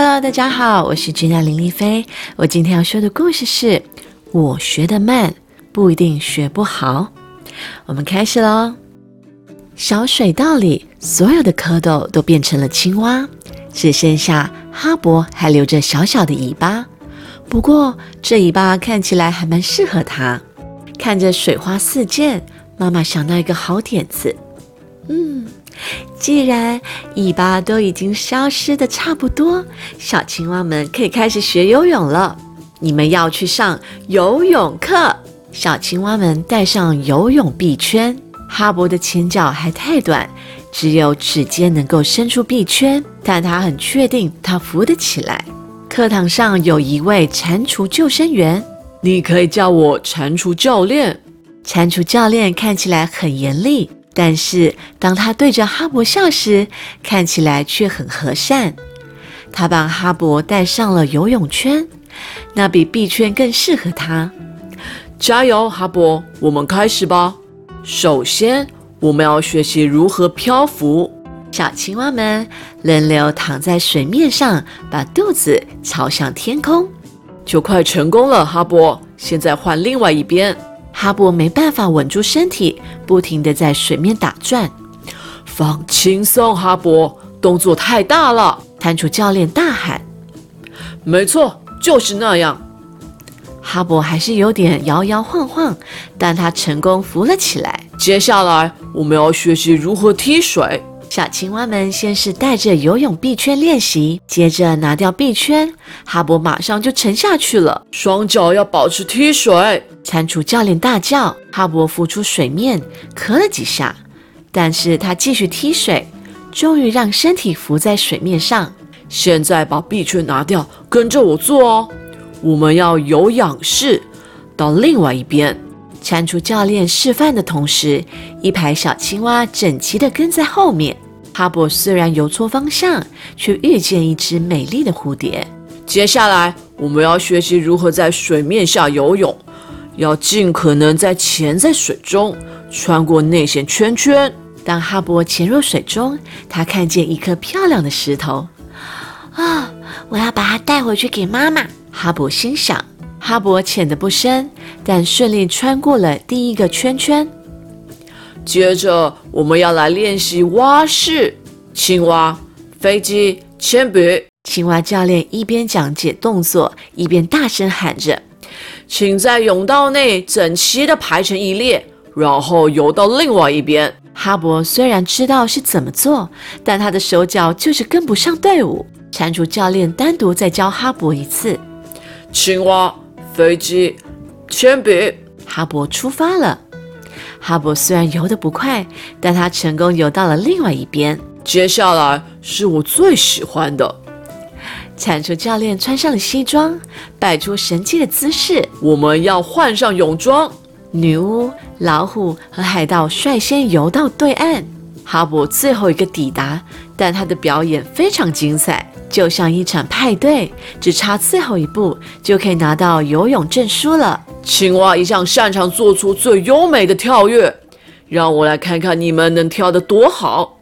Hello，大家好，我是君娜林丽菲。我今天要说的故事是：我学得慢，不一定学不好。我们开始喽。小水道里所有的蝌蚪都变成了青蛙，只剩下哈勃还留着小小的尾巴。不过这尾巴看起来还蛮适合它。看着水花四溅，妈妈想到一个好点子。嗯。既然尾巴都已经消失的差不多，小青蛙们可以开始学游泳了。你们要去上游泳课。小青蛙们戴上游泳臂圈。哈勃的前脚还太短，只有指尖能够伸出臂圈，但他很确定他浮得起来。课堂上有一位蟾蜍救生员，你可以叫我蟾蜍教练。蟾蜍教练看起来很严厉。但是当他对着哈勃笑时，看起来却很和善。他把哈勃带上了游泳圈，那比臂圈更适合他。加油，哈勃，我们开始吧。首先，我们要学习如何漂浮。小青蛙们轮流躺在水面上，把肚子朝向天空，就快成功了。哈勃，现在换另外一边。哈勃没办法稳住身体，不停地在水面打转。放轻松，哈勃，动作太大了！摊主教练大喊。没错，就是那样。哈勃还是有点摇摇晃晃，但他成功浮了起来。接下来，我们要学习如何踢水。小青蛙们先是带着游泳臂圈练习，接着拿掉臂圈，哈勃马上就沉下去了。双脚要保持踢水，蟾蜍教练大叫。哈勃浮出水面，咳了几下，但是他继续踢水，终于让身体浮在水面上。现在把臂圈拿掉，跟着我做哦。我们要有仰式，到另外一边。蟾蜍教练示范的同时，一排小青蛙整齐地跟在后面。哈勃虽然游错方向，却遇见一只美丽的蝴蝶。接下来，我们要学习如何在水面下游泳，要尽可能在潜在水中穿过内线圈圈。当哈勃潜入水中，他看见一颗漂亮的石头。啊，我要把它带回去给妈妈。哈勃心想。哈勃潜得不深，但顺利穿过了第一个圈圈。接着，我们要来练习蛙式：青蛙、飞机、铅笔。青蛙教练一边讲解动作，一边大声喊着：“请在泳道内整齐地排成一列，然后游到另外一边。”哈勃虽然知道是怎么做，但他的手脚就是跟不上队伍。蟾蜍教练单独再教哈勃一次：青蛙。飞机，铅笔，哈勃出发了。哈勃虽然游得不快，但他成功游到了另外一边。接下来是我最喜欢的。铲除教练穿上了西装，摆出神气的姿势。我们要换上泳装。女巫、老虎和海盗率先游到对岸。哈勃最后一个抵达，但他的表演非常精彩。就像一场派对，只差最后一步就可以拿到游泳证书了。青蛙一向擅长做出最优美的跳跃，让我来看看你们能跳得多好。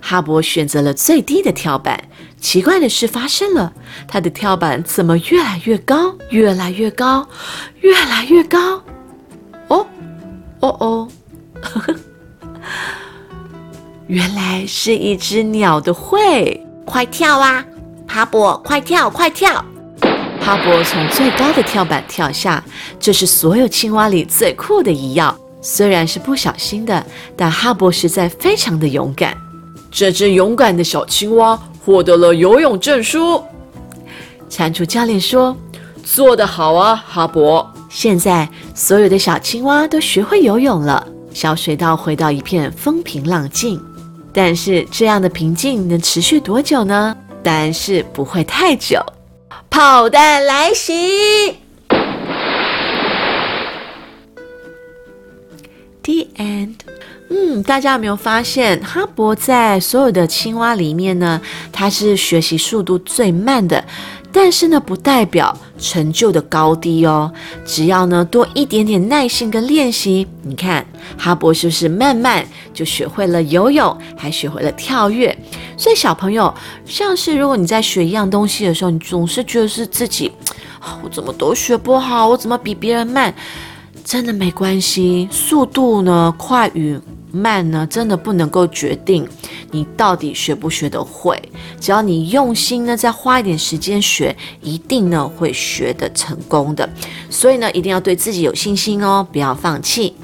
哈勃选择了最低的跳板，奇怪的事发生了，他的跳板怎么越来越高，越来越高，越来越高？哦，哦哦，原来是一只鸟的喙。快跳啊，哈勃！快跳，快跳！哈勃从最高的跳板跳下，这是所有青蛙里最酷的一跃。虽然是不小心的，但哈勃实在非常的勇敢。这只勇敢的小青蛙获得了游泳证书。蟾蜍教练说：“做得好啊，哈勃！现在所有的小青蛙都学会游泳了，小水道回到一片风平浪静。”但是这样的平静能持续多久呢？答案是不会太久。炮弹来袭。The end。嗯，大家有没有发现，哈勃在所有的青蛙里面呢，它是学习速度最慢的，但是呢，不代表成就的高低哦。只要呢多一点点耐心跟练习，你看哈勃是不是慢慢就学会了游泳，还学会了跳跃？所以小朋友，像是如果你在学一样东西的时候，你总是觉得是自己，我怎么都学不好，我怎么比别人慢？真的没关系，速度呢快与慢呢，真的不能够决定你到底学不学得会。只要你用心呢，再花一点时间学，一定呢会学得成功的。所以呢，一定要对自己有信心哦，不要放弃。